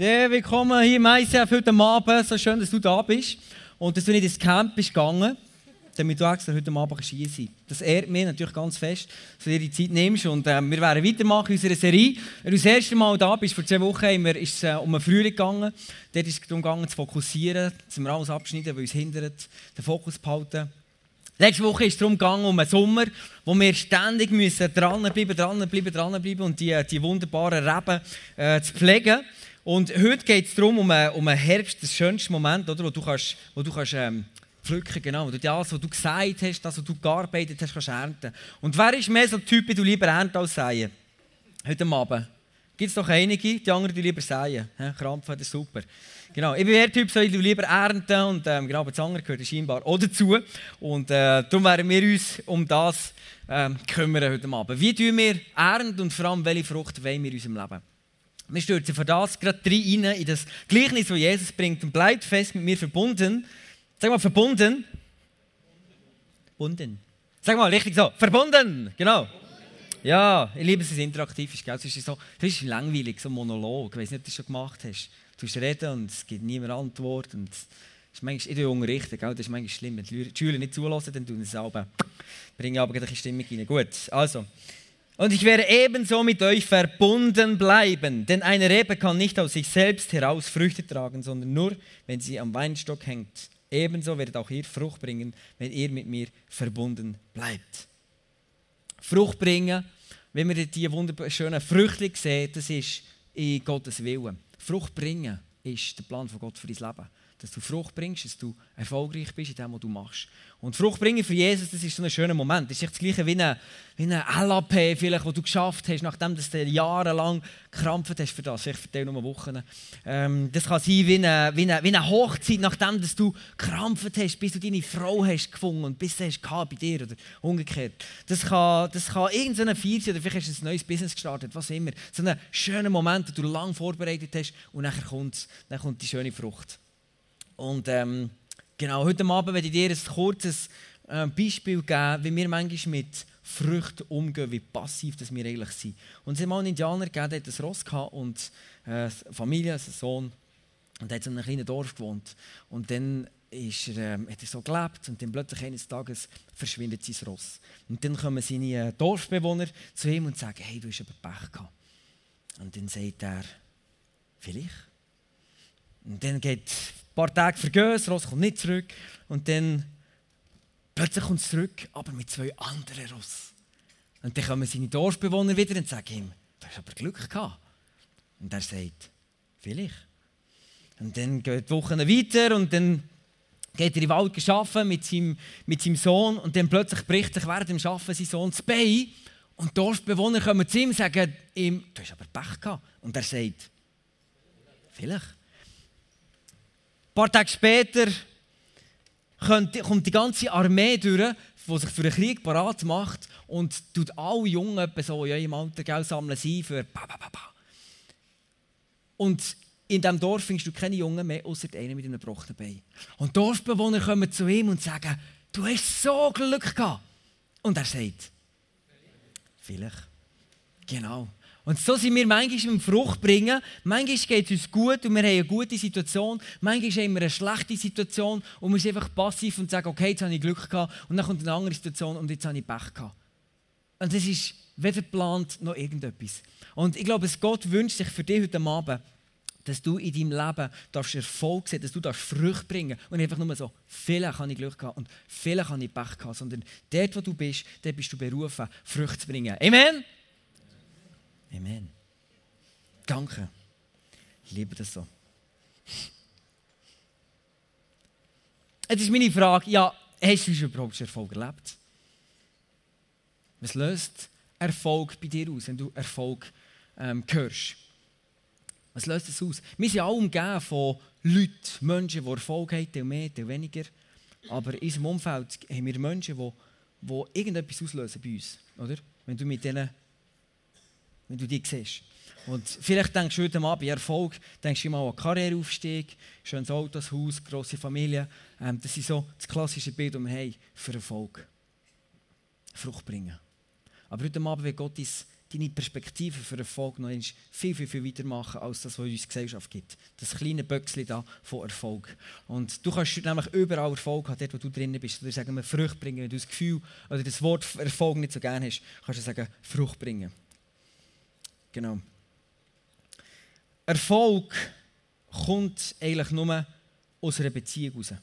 Ja, willkommen hier im ICF heute Abend. So schön, dass du da bist und dass du nicht ins Camp bist gegangen, damit du extra heute Abend hier sein Das ehrt mich natürlich ganz fest, dass du dir die Zeit nimmst. Und äh, wir werden weitermachen in unserer Serie. Wenn du das erste Mal da bist, vor zwei Wochen, ist es äh, um einen Frühling gegangen. Dort ist es darum gegangen, zu fokussieren, dass wir alles abschneiden, weil uns hindert, den Fokus zu behalten. Letzte Woche ist es darum gegangen, um einen Sommer, wo wir ständig müssen dranbleiben, dranbleiben, dranbleiben und die, die wunderbaren Reben äh, zu pflegen. Und heute geht es darum, um einen, um Herbst, das schönste Moment, oder, wo du kannst, wo du kannst ähm, pflücken, genau, das, was du gesagt hast, das, was du gearbeitet hast, kannst ernten. Und wer ist mehr so der Typ, du lieber ernten als säen? Heute Abend. Gibt es doch einige, die anderen die lieber säen. Krampfen, das ist super. Genau, ich bin der Typ, so, du lieber ernten und ähm, genau, das andere gehört scheinbar auch dazu. Und äh, darum werden wir uns um das ähm, kümmern heute Abend. Wie tun wir ernten und vor allem, welche Frucht wollen wir in unserem Leben? Wir stürzen von das gerade rein in das Gleichnis, das Jesus bringt und bleibt fest mit mir verbunden. Sag mal, verbunden. Verbunden. Sag mal, richtig so. Verbunden. Genau. Ja, ich liebe es, es interaktiv ist. Gell? Es ist so, das ist langweilig, so ein Monolog. Ich weiß nicht, ob du das schon gemacht hast. Du musst reden und es gibt niemand Antwort. Und ist manchmal, ich unterrichten, gell? das ist manchmal schlimm. Wenn die Schüler nicht zulassen, dann tun sie es selber. Bringen aber eine Stimmung rein. Gut, also. Und ich werde ebenso mit euch verbunden bleiben, denn eine Rebe kann nicht aus sich selbst heraus Früchte tragen, sondern nur, wenn sie am Weinstock hängt. Ebenso werdet auch ihr Frucht bringen, wenn ihr mit mir verbunden bleibt. Frucht bringen, wenn wir die wunderschönen Früchte sehen, das ist in Gottes Willen. Frucht bringen ist der Plan von Gott für dein Leben dass du Frucht bringst, dass du erfolgreich bist in dem, was du machst. Und Frucht bringen für Jesus, das ist so ein schöner Moment. Das ist das gleiche wie ein, LAP, vielleicht, wo du geschafft hast, nachdem du jahrelang gekrampft hast für das. Ich verteile nur Wochen. Ähm, das kann sein wie eine, wie, eine, wie eine Hochzeit, nachdem dass du gekrampft hast, bis du deine Frau hast gefunden und bis du hast bei dir oder umgekehrt. Das kann, das kann irgendeine Feier sein oder vielleicht hast du ein neues Business gestartet, was immer. So ein schöner Moment, den du lange vorbereitet hast und kommt, dann kommt die schöne Frucht. Und ähm, genau, heute Abend werde ich dir ein kurzes äh, Beispiel geben, wie wir manchmal mit Früchten umgehen, wie passiv das wir eigentlich sind. Und es hat mal einen Indianer gegeben, der hat ein Ross gehabt und äh, Familie, einen Sohn. Und er hat in einem kleinen Dorf gewohnt. Und dann ist er, ähm, hat er so gelebt und dann plötzlich eines Tages verschwindet sein Ross. Und dann kommen seine äh, Dorfbewohner zu ihm und sagen, hey, du hast aber Pech gehabt. Und dann sagt er, vielleicht. Und dann geht paar Tage vergehen, das Ross kommt nicht zurück. Und dann plötzlich kommt es zurück, aber mit zwei anderen Ross. Und dann kommen seine Dorfbewohner wieder und sagen ihm, du hast aber Glück gehabt. Und er sagt, vielleicht. Und dann geht die Wochen weiter und dann geht er in den Wald arbeiten mit seinem, mit seinem Sohn und dann plötzlich bricht sich während dem Arbeiten sein Sohn das Bein und die Dorfbewohner kommen zu ihm und sagen ihm, du hast aber Pech gehabt. Und er sagt, vielleicht paar Tage später kommt die ganze Armee durch, die sich für den Krieg parat macht und tut alle Jungen so in eurem Alter Geld sammeln sie für ba, ba, ba, ba. Und in diesem Dorf findest du keine Jungen mehr, außer einen mit einem gebrochenen Bein. Und Dorfbewohner kommen zu ihm und sagen, du hast so Glück gehabt. Und er sagt, vielleicht. Genau. Und so sind wir manchmal im Frucht bringen. Manchmal geht es uns gut und wir haben eine gute Situation. Manchmal haben wir eine schlechte Situation und wir sind einfach passiv und sagen, okay, jetzt habe ich Glück gehabt. Und dann kommt eine andere Situation und jetzt habe ich Pech gehabt. Und das ist weder geplant noch irgendetwas. Und ich glaube, Gott wünscht sich für dich heute Abend, dass du in deinem Leben darfst Erfolg sehen dass du darfst Früchte bringen und einfach nur so, vielleicht habe ich Glück gehabt und vielleicht habe ich Pech gehabt, sondern dort, wo du bist, dort bist du berufen, Früchte zu bringen. Amen? Amen. Danke. Ich liebe das so. Jetzt ist meine Frage, ja, hast du schon überhaupt Erfolg erlebt? Was löst Erfolg bei dir aus, wenn du Erfolg ähm, hörst? Was löst das aus? Wir sind alle umgeben von Leuten, Menschen, die Erfolg haben, die mehr, die weniger. Aber in unserem Umfeld haben wir Menschen, die, die irgendetwas auslösen bei uns. Oder? Wenn du mit denen wenn du die siehst. Und vielleicht denkst du heute bei Erfolg, denkst du mal an Karriereaufstieg, schönes Auto, Haus, grosse Familie. Ähm, das ist so das klassische Bild, das wir für Erfolg. Frucht bringen. Aber heute Abend wird Gott dein, deine Perspektive für Erfolg noch viel, viel, viel weiter machen, als das, was uns Gesellschaft gibt. Das kleine Böckchen da von Erfolg. Und du kannst nämlich überall Erfolg haben, dort wo du drinnen bist. Oder sagen wir Frucht bringen. Wenn du das Gefühl oder das Wort Erfolg nicht so gerne hast, kannst du sagen Frucht bringen. Genau. Erfolg kommt eigentlich nur aus einer Beziehung heraus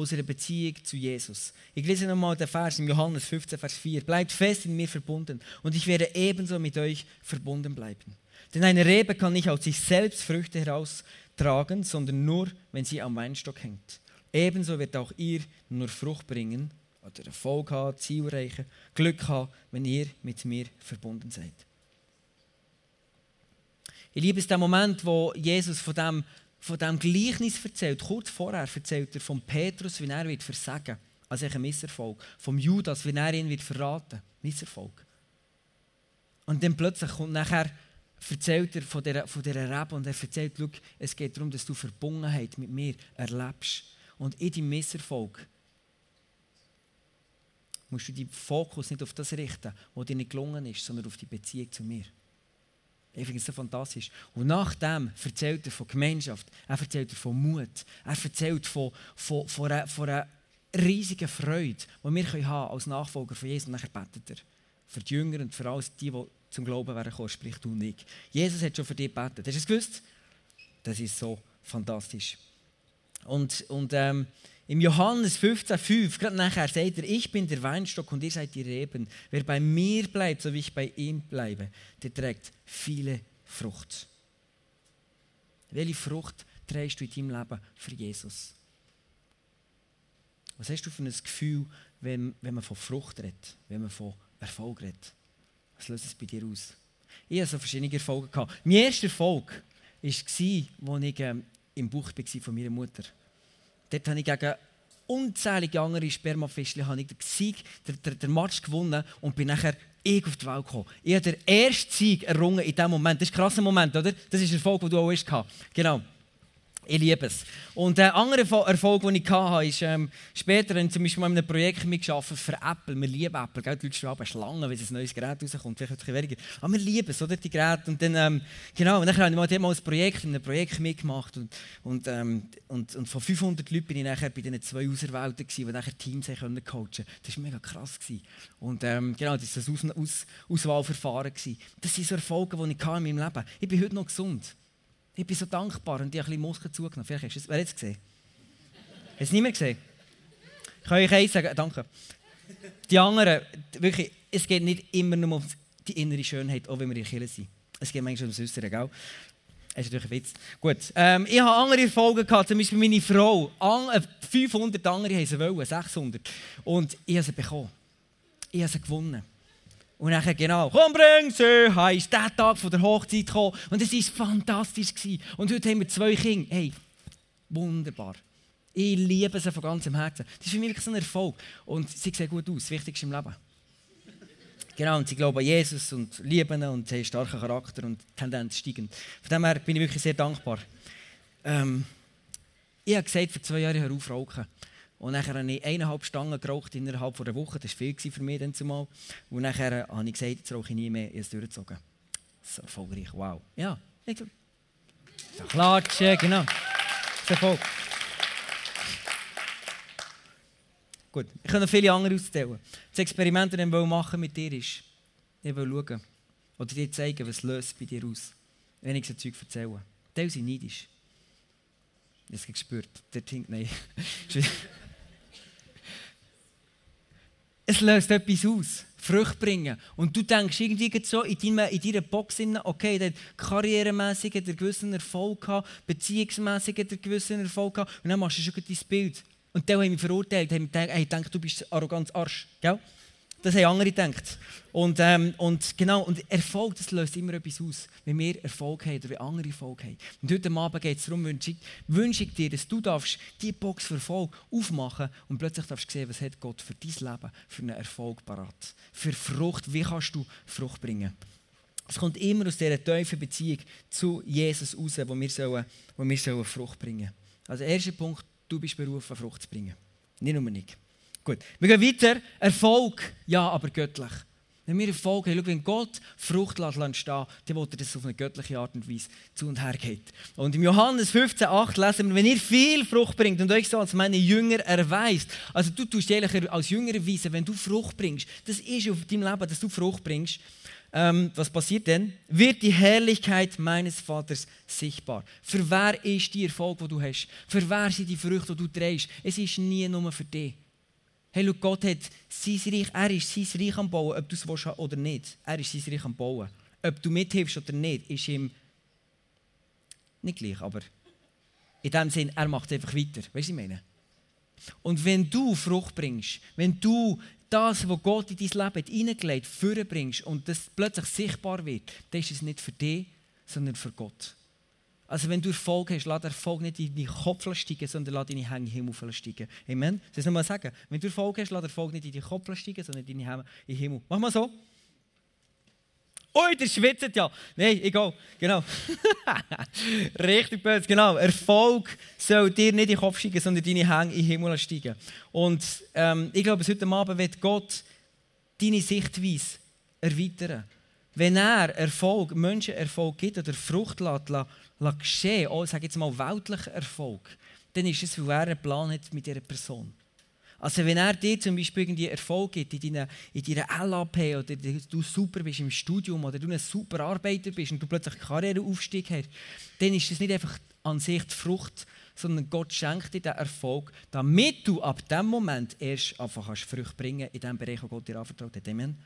unserer Beziehung zu Jesus. Ich lese nochmal den Vers im Johannes 15, Vers 4. Bleibt fest in mir verbunden und ich werde ebenso mit euch verbunden bleiben. Denn eine Rebe kann nicht aus sich selbst Früchte heraustragen, sondern nur, wenn sie am Weinstock hängt. Ebenso wird auch ihr nur Frucht bringen oder Erfolg haben, Ziel erreichen, Glück haben, wenn ihr mit mir verbunden seid. Ich liebe es den Moment, wo Jesus von dem von diesem Gleichnis erzählt. Kurz vorher erzählt er von Petrus, wie er wird versagen also ein Misserfolg. Vom Judas, wie er ihn wird verraten Misserfolg. Und dann plötzlich kommt nachher, erzählt er von dieser, von dieser Rebe und er erzählt, es geht darum, dass du Verbundenheit mit mir erlebst. Und in deinem Misserfolg musst du deinen Fokus nicht auf das richten, was dir nicht gelungen ist, sondern auf die Beziehung zu mir. Ich finde es so fantastisch. Und nachdem erzählt er von Gemeinschaft, er erzählt von Mut, er erzählt von, von, von, einer, von einer riesigen Freude, die wir können haben als Nachfolger von Jesus. Und dann betet er für die Jünger und für alle die, die zum Glauben werden kommen, sprich du und ich. Jesus hat schon für dich gebetet. Hast du es gewusst? Das ist so fantastisch. Und, und ähm, im Johannes 15,5, gerade nachher sagt er, ich bin der Weinstock und ihr seid die Reben. Wer bei mir bleibt, so wie ich bei ihm bleibe, der trägt viele Frucht. Welche Frucht trägst du in deinem Leben für Jesus? Was hast du für ein Gefühl, wenn, wenn man von Frucht redet, wenn man von Erfolg redet? Was löst es bei dir aus? Ich hatte so verschiedene Erfolge. Mein erster Erfolg war, als ich ähm, im Buch von meiner Mutter war. Dort habe ich gegen unzählige andere Spermafischchen habe ich den Sieg, den, den, den Match gewonnen und bin nachher ich auf die Welt gekommen. Ich habe den ersten Sieg errungen in diesem Moment. Das ist ein krasser Moment, oder? Das ist der Erfolg, den du auch hast. Genau. Ich liebe es. Und der andere Erfolg, den ich hatte, ist ähm, später in zum Beispiel in einem Projekt mitgearbeitet für Apple. Wir lieben Apple. Gell? Die Leute schreiben Schlangen, wenn ein neues Gerät rauskommt. Vielleicht ein bisschen. Aber wir lieben es, oder? Die Geräte. Und dann, ähm, genau, und dann habe ich mal ein Projekt, in Projekt mitgemacht. Und, und, ähm, und, und von 500 Leuten bin ich nachher bei diesen zwei Auserwählten, die nachher Teams können coachen konnten. Das war mega krass. Gewesen. Und ähm, genau, das war ein Aus Aus Auswahlverfahren. Gewesen. Das sind so Erfolge, die ich in meinem Leben hatte. Ich bin heute noch gesund. Ich bin so dankbar und ich habe ein bisschen Muskeln zugenommen. Vielleicht hast du es. Wer hat es gesehen? Hast du es nicht mehr gesehen? Ich kann euch eins sagen, danke. Die anderen, wirklich, es geht nicht immer nur um die innere Schönheit, auch wenn wir in Kirche sind. Es geht manchmal ums Äußere, gell? Das ist natürlich ein Witz. Gut, ähm, ich habe andere Erfolge gehabt, zum Beispiel meine Frau. 500 äh, andere haben sie wollen, 600. Und ich habe sie bekommen. Ich habe sie gewonnen. Und dann genau, komm, bring sie, heisst der Tag von der Hochzeit gekommen. Und es war fantastisch. Gewesen. Und heute haben wir zwei Kinder. Hey, wunderbar. Ich liebe sie von ganzem Herzen. Das ist für mich so ein Erfolg. Und sie sehen gut aus, das Wichtigste im Leben. Genau, und sie glauben an Jesus und lieben ihn und haben einen starken Charakter und Tendenz steigend. Von dem her bin ich wirklich sehr dankbar. Ähm, ich habe gesagt, vor zwei Jahren hör auf rauchen. Und dann habe ich eineinhalb Stangen geraucht innerhalb einer Woche. Das war viel für mich zumal. Und dann habe ich gesagt, jetzt rauche ich nie mehr. Ich habe es durchgezogen. So erfolgreich, wow. Ja. So klatschen, genau. Das Erfolg. Gut, ich kann noch viele andere auszählen. Das Experiment, das ich machen mit dir ist, ich will schauen oder dir zeigen, was löst bei dir aus, wenn ich so Zeug erzähle. Teil sind neidisch. Ich habe es gespürt. Der Tink, nein. Es löst etwas aus. Früchte bringen. Und du denkst irgendwie so in, deiner, in deiner Box, okay, der hat karrieremässig einen gewissen Erfolg gehabt, beziehungsmässig einen gewissen Erfolg gehabt, und dann machst du schon dein Bild. Und dann haben mich verurteilt, haben gedacht, hey, denk, du bist arrogant Arsch. Gell? Das haben andere gedacht. Und, ähm, und genau, und Erfolg, das löst immer etwas aus, wenn wir Erfolg haben oder wenn andere Erfolg haben. Und heute Abend geht es darum, wünsche ich, wünsche ich dir, dass du darfst die Box für Erfolg aufmachen und plötzlich darfst sehen, was hat Gott für dein Leben für einen Erfolg parat. Für Frucht, wie kannst du Frucht bringen? Es kommt immer aus dieser tiefen Beziehung zu Jesus raus, wo wir, sollen, wo wir sollen Frucht bringen sollen. Also erster Punkt, du bist berufen, Frucht zu bringen. Nicht nur nicht. Gut, wir gehen weiter. Erfolg, ja, aber göttlich. Wenn wir Erfolg haben, schau, wenn Gott Frucht entstehen dann will er das auf eine göttliche Art und Weise zu und her geht. Und im Johannes 15, 8 lesen wir, wenn ihr viel Frucht bringt und euch so als meine Jünger erweist, also du tust eigentlich als Jünger erweisen, wenn du Frucht bringst, das ist auf deinem Leben, dass du Frucht bringst, ähm, was passiert denn? Wird die Herrlichkeit meines Vaters sichtbar. Für wer ist die Erfolg, den du hast? Für wer sind die Früchte, die du trägst? Es ist nie nur für dich. Hey, schau, Gott hat sein Reich, er ist sein Reich am Bauen, ob du es willst oder nicht. Er ist sein Reich am Bauen. Ob du mithilfst oder nicht, ist ihm nicht gleich, aber in dem Sinn, er macht einfach weiter. Weißt du, ich meine? Und wenn du Frucht bringst, wenn du das, was Gott in dein Leben hineingelegt hat, vorbringst und das plötzlich sichtbar wird, dann ist es nicht für dich, sondern für Gott. Also wenn du Erfolg hast, lass Erfolg nicht in deinen Kopf steigen, sondern lass deine Hänge im Himmel steigen. Amen? Das nochmal sagen. Wenn du Erfolg hast, lass Erfolg nicht in deinen Kopf steigen, sondern in deine Hänge im Himmel. Mach mal so. Ui, der schwitzt ja. Nein, egal. Genau. Richtig böse, genau. Erfolg soll dir nicht in den Kopf steigen, sondern deine Hänge in den Himmel steigen. Und ähm, ich glaube, heute Abend wird Gott deine Sichtweise erweitern. Wenn er Erfolg, Menschen Erfolg gibt oder Frucht lässt geschehen, auch, sage jetzt mal, weltlicher Erfolg, dann ist es, weil er einen Plan hat mit dieser Person. Also wenn er dir zum Beispiel irgendwie Erfolg gibt in deiner, in deiner LAP oder du super bist im Studium oder du ein super Arbeiter bist und du plötzlich Karriereaufstieg hast, dann ist es nicht einfach an sich die Frucht, sondern Gott schenkt dir den Erfolg, damit du ab dem Moment erst einfach kannst Früchte bringen in dem Bereich, wo Gott dir anvertraut hat. Amen.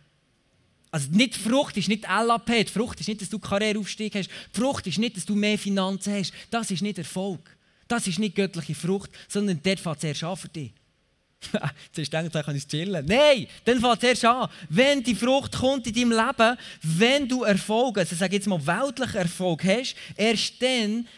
Also nicht die Frucht ist nicht LAP, die Frucht ist nicht, dass du Karriereaufstieg hast, die Frucht ist nicht, dass du mehr Finanzen hast. Das ist nicht Erfolg. Das ist nicht göttliche Frucht, sondern dort fängt es erst an für dich. Zuerst denkt, ich kann ich chillen. Nein, dann fängt es erst an. Wenn die Frucht kommt in deinem Leben, wenn du Erfolg, also sage jetzt mal weltlichen Erfolg hast, erst dann,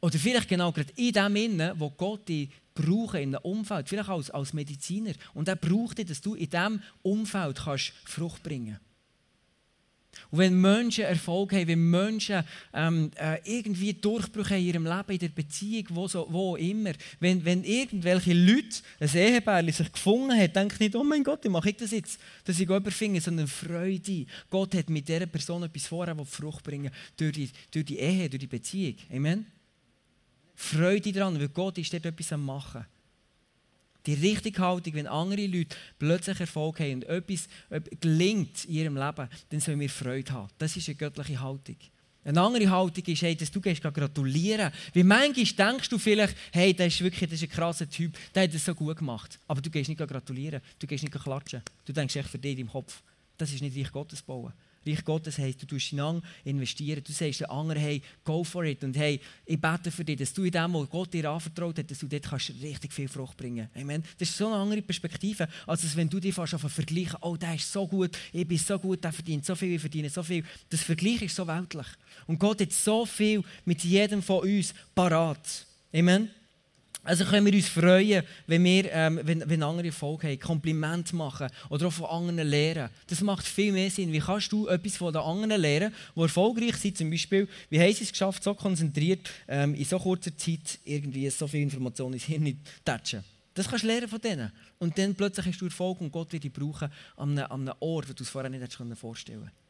oder vielleicht genau gerade in dem Innen, wo Gott dich braucht in einem Umfeld, vielleicht als, als Mediziner, und er braucht dich, dass du in diesem Umfeld kannst Frucht bringen kannst. Und wenn Menschen Erfolg haben, wenn Menschen ähm, äh, irgendwie Durchbrüche in ihrem Leben, in der Beziehung, wo, so, wo immer, wenn, wenn irgendwelche Leute, ein Ehepaar sich gefunden hat, denke ich nicht, oh mein Gott, wie mache ich das jetzt, dass ich jemanden finde, sondern Freude. Gott hat mit dieser Person etwas vorher, das Frucht bringen durch die, durch die Ehe, durch die Beziehung. Amen? Freude daran, weil Gott ist dort etwas am machen. Die richtige Haltung, wenn andere Leute plötzlich Erfolg haben und etwas gelingt in ihrem Leben, dann sollen wir Freude haben. Das ist eine göttliche Haltung. Eine andere Haltung ist, hey, dass du gehst gratulieren. Wie manchmal denkst du vielleicht, hey, der ist wirklich das ist ein krasser Typ, der hat es so gut gemacht. Aber du gehst nicht gratulieren, du gehst nicht klatschen. Du denkst echt für dich im Kopf. Das ist nicht Reich Gottes bauen. Reich Gottes heisst, du tust einander investieren. Du sagst den anderen, hey, go for it. Und hey, ich bete für dich, dass du in dem, was Gott dir anvertraut hat, dass du dort kannst richtig viel Frucht bringen Amen. Das ist so eine andere Perspektive, als wenn du dich fast vergleichen oh, der ist so gut, ich bin so gut, der verdient so viel, ich verdiene so viel. Das Vergleich ist so weltlich. Und Gott hat so viel mit jedem von uns parat. Amen. Also können wir uns freuen, wenn, wir, ähm, wenn, wenn andere Erfolg haben, Kompliment machen oder auch von anderen lernen. Das macht viel mehr Sinn. Wie kannst du etwas von den anderen lernen, die erfolgreich sind? Zum Beispiel, wie haben sie es geschafft, so konzentriert ähm, in so kurzer Zeit irgendwie so viel Informationen ins Hirn zu tatschen? Das kannst du lernen von denen. Und dann plötzlich hast du Erfolg und Gott wird dich brauchen an einem, an einem Ort, wo du es vorher nicht vorstellen konntest.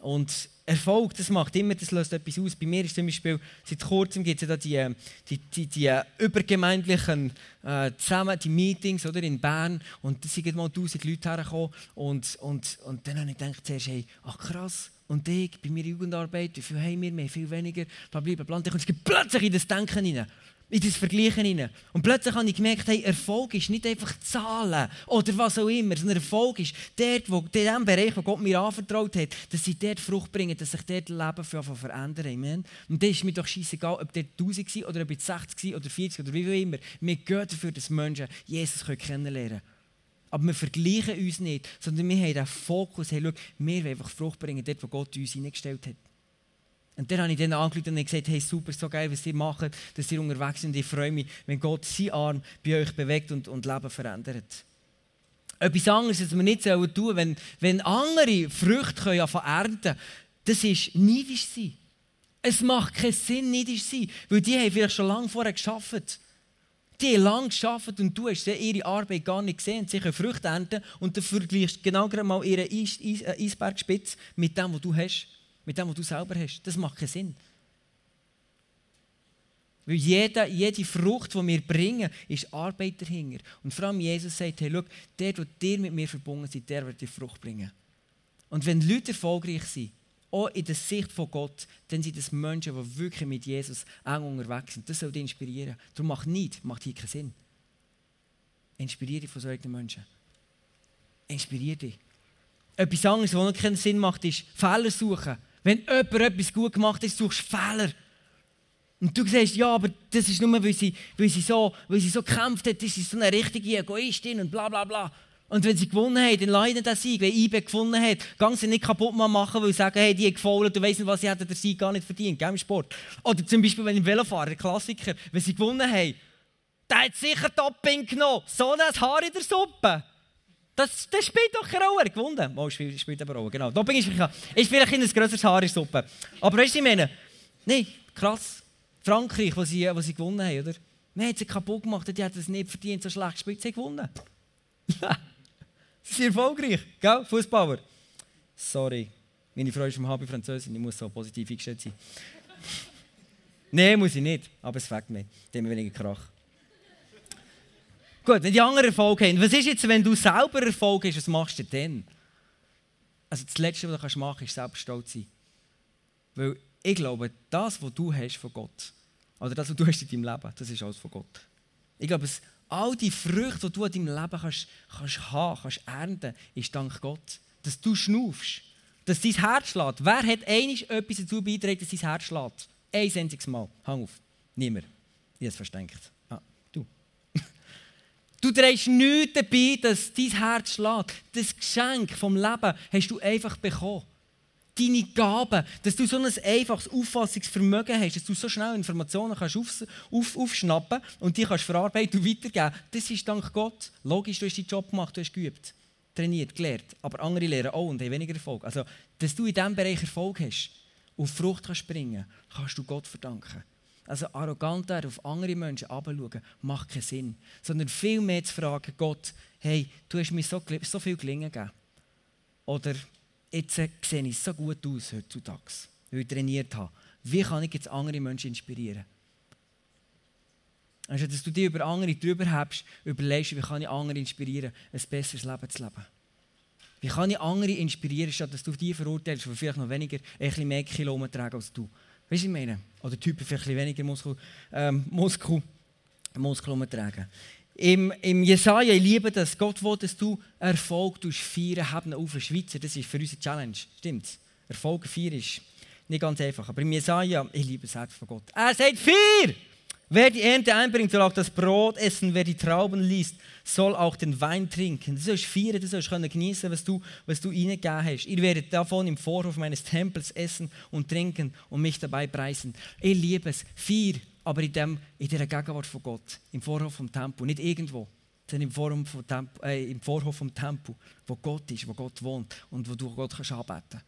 Und Erfolg, das macht immer, das löst etwas aus. Bei mir ist zum Beispiel, seit kurzem gibt es ja die, ähm, die, die, die äh, übergemeindlichen äh, zusammen, die Meetings oder, in Bern. Und da sind mal 1000 Leute hergekommen. Und, und, und dann habe ich gedacht zuerst, hey, ach krass, und ich, bei mir Jugendarbeit, wie viel haben wir, haben viel weniger, bla bla bla, und dann kommst du plötzlich in das Denken hinein in das Vergleichen hinein. Und plötzlich habe ich gemerkt, Erfolg ist nicht einfach Zahlen oder was auch immer, sondern Erfolg ist dort, wo, in dem Bereich, wo Gott mir anvertraut hat, dass sie dort Frucht bringen, dass sich dort Leben für verändern. Amen. Und das ist mir doch scheißegal, ob dort 1000 sind oder ob es 60 sind oder 40 oder wie auch immer. Wir gehen dafür, dass Menschen Jesus kennenlernen können. Aber wir vergleichen uns nicht, sondern wir haben den Fokus, hey, schau, wir wollen einfach Frucht bringen, dort, wo Gott uns hineingestellt hat. Und dann habe ich dann angerufen und gesagt, hey, super, so geil, was ihr macht, dass ihr unterwegs sind. Ich freue mich, wenn Gott seinen Arm bei euch bewegt und, und Leben verändert. Etwas anderes, was wir nicht tun sollen, wenn, wenn andere Früchte können ernten das ist neidisch sein. Es macht keinen Sinn, neidisch sein, weil die haben vielleicht schon lange vorher geschafft. Die haben lange gearbeitet und du hast ihre Arbeit gar nicht gesehen. Sie können Früchte ernten und du vergleichst genau mal ihre Eis, Eis, äh, Eisbergspitze mit dem, was du hast, mit dem, was du selber hast. Das macht keinen Sinn. Weil jede, jede Frucht, die wir bringen, ist Arbeit dahinter. Und vor allem Jesus sagt, hey, schau, der, der dir mit mir verbunden ist, der wird die Frucht bringen. Und wenn Leute erfolgreich sind, auch in der Sicht von Gott, dann sind das Menschen, die wirklich mit Jesus eng unterwegs sind. Das soll dich inspirieren. Darum macht nicht, macht hier keinen Sinn. Inspiriere dich von solchen Menschen. Inspiriere dich. Etwas anderes, was noch keinen Sinn macht, ist Fehler suchen. Wenn jemand etwas gut gemacht hat, suchst du Fehler. Und du sagst, ja, aber das ist nur, weil sie, weil sie, so, weil sie so gekämpft hat, ist sie so eine richtige Egoistin und bla bla bla. Und wenn sie gewonnen haben, dann leiden das Sieg. Wenn IBE gewonnen hat, gehen sie nicht kaputt machen, weil sie sagen, hey, die haben gefault, du weißt nicht, was sie hätten den Sieg gar nicht verdient, gell, im Sport. Oder zum Beispiel, wenn im Velofahrer, Klassiker, wenn sie gewonnen haben, der hat sicher Topping genommen, so ein Haar in der Suppe. Das, das spielt doch keine Rolle, gewonnen. Oh, spielt, spielt aber Rolle, genau. Topping ist, ist vielleicht ein grösseres Haar in Suppe. Aber weißt du, was ich meine? Nein, krass. Frankreich, wo sie, wo sie gewonnen haben, oder? Man hat sie kaputt gemacht, die hat es nicht verdient, so schlecht gespielt, sie haben gewonnen. sie sind erfolgreich, gell, Fußballer. Sorry, meine Frau ist vom HB Französin, ich muss so positiv eingestellt sein. Nein, muss ich nicht, aber es fängt mir, dem weniger Krach. Gut, wenn die anderen Erfolg haben, was ist jetzt, wenn du selber Erfolg hast, was machst du denn? Also das Letzte, was du machen kannst, ist selbst stolz sein. Weil ich glaube, das, was du hast von Gott, oder das, was du hast in deinem Leben, das ist alles von Gott. Ich glaube, all die Früchte, die du in deinem Leben kannst, kannst haben, kannst ernten, ist dank Gott. Dass du schnaufst, dass dein Herz schlägt. Wer hat eigentlich etwas dazu beigetragen, dass dein Herz schlägt? Ein einziges Mal. Hang auf. Niemand. Ich habe es versteckt. Du. Trägst nichts dabei, dass dein Herz schlägt. Das Geschenk vom Leben hast du einfach bekommen deine Gaben, dass du so ein einfaches Auffassungsvermögen hast, dass du so schnell Informationen kannst auf, auf, aufschnappen und die kannst verarbeiten und weitergeben. Das ist dank Gott. Logisch, du hast deinen Job gemacht, du hast geübt, trainiert, gelernt. Aber andere lernen auch und haben weniger Erfolg. Also, dass du in diesem Bereich Erfolg hast und Frucht kannst bringen, kannst du Gott verdanken. Also arrogant auf andere Menschen abschauen, macht keinen Sinn. Sondern viel mehr zu fragen, Gott, hey, du hast mir so, so viel gelingen gegeben. Oder jetzt sehe ich so gut aus heutzutage, weil ich trainiert habe. Wie kann ich jetzt andere Menschen inspirieren? Also, dass du dich über andere drüber hast, überlegst, wie kann ich andere inspirieren, ein besseres Leben zu leben. Wie kann ich andere inspirieren, statt dass du die verurteilst, die vielleicht noch weniger, ein bisschen mehr Kilometer tragen als du. Weißt du, ich meine? Oder Typen vielleicht weniger Muskel, ähm, Muskel, Muskeln tragen. Im, im Jesaja, ich liebe das, Gott will, dass du Erfolg feiern, haben auf den Schweizer. Das ist für uns eine Challenge. Stimmt's? Erfolg feiern ist nicht ganz einfach. Aber im Jesaja, ich liebe es selbst von Gott. Er sagt, vier! Wer die Ernte einbringt, soll auch das Brot essen. Wer die Trauben liest, soll auch den Wein trinken. Du sollst feiern, du sollst genießen, was du, was du ihnen hast. Ihr werdet davon im Vorhof meines Tempels essen und trinken und mich dabei preisen. Ich liebe es. Vier aber in, dem, in dieser Gegenwart von Gott, im Vorhof vom Tempel, nicht irgendwo, sondern im, Vorhof vom Tempel, äh, im Vorhof vom Tempel, wo Gott ist, wo Gott wohnt und wo du Gott kannst anbeten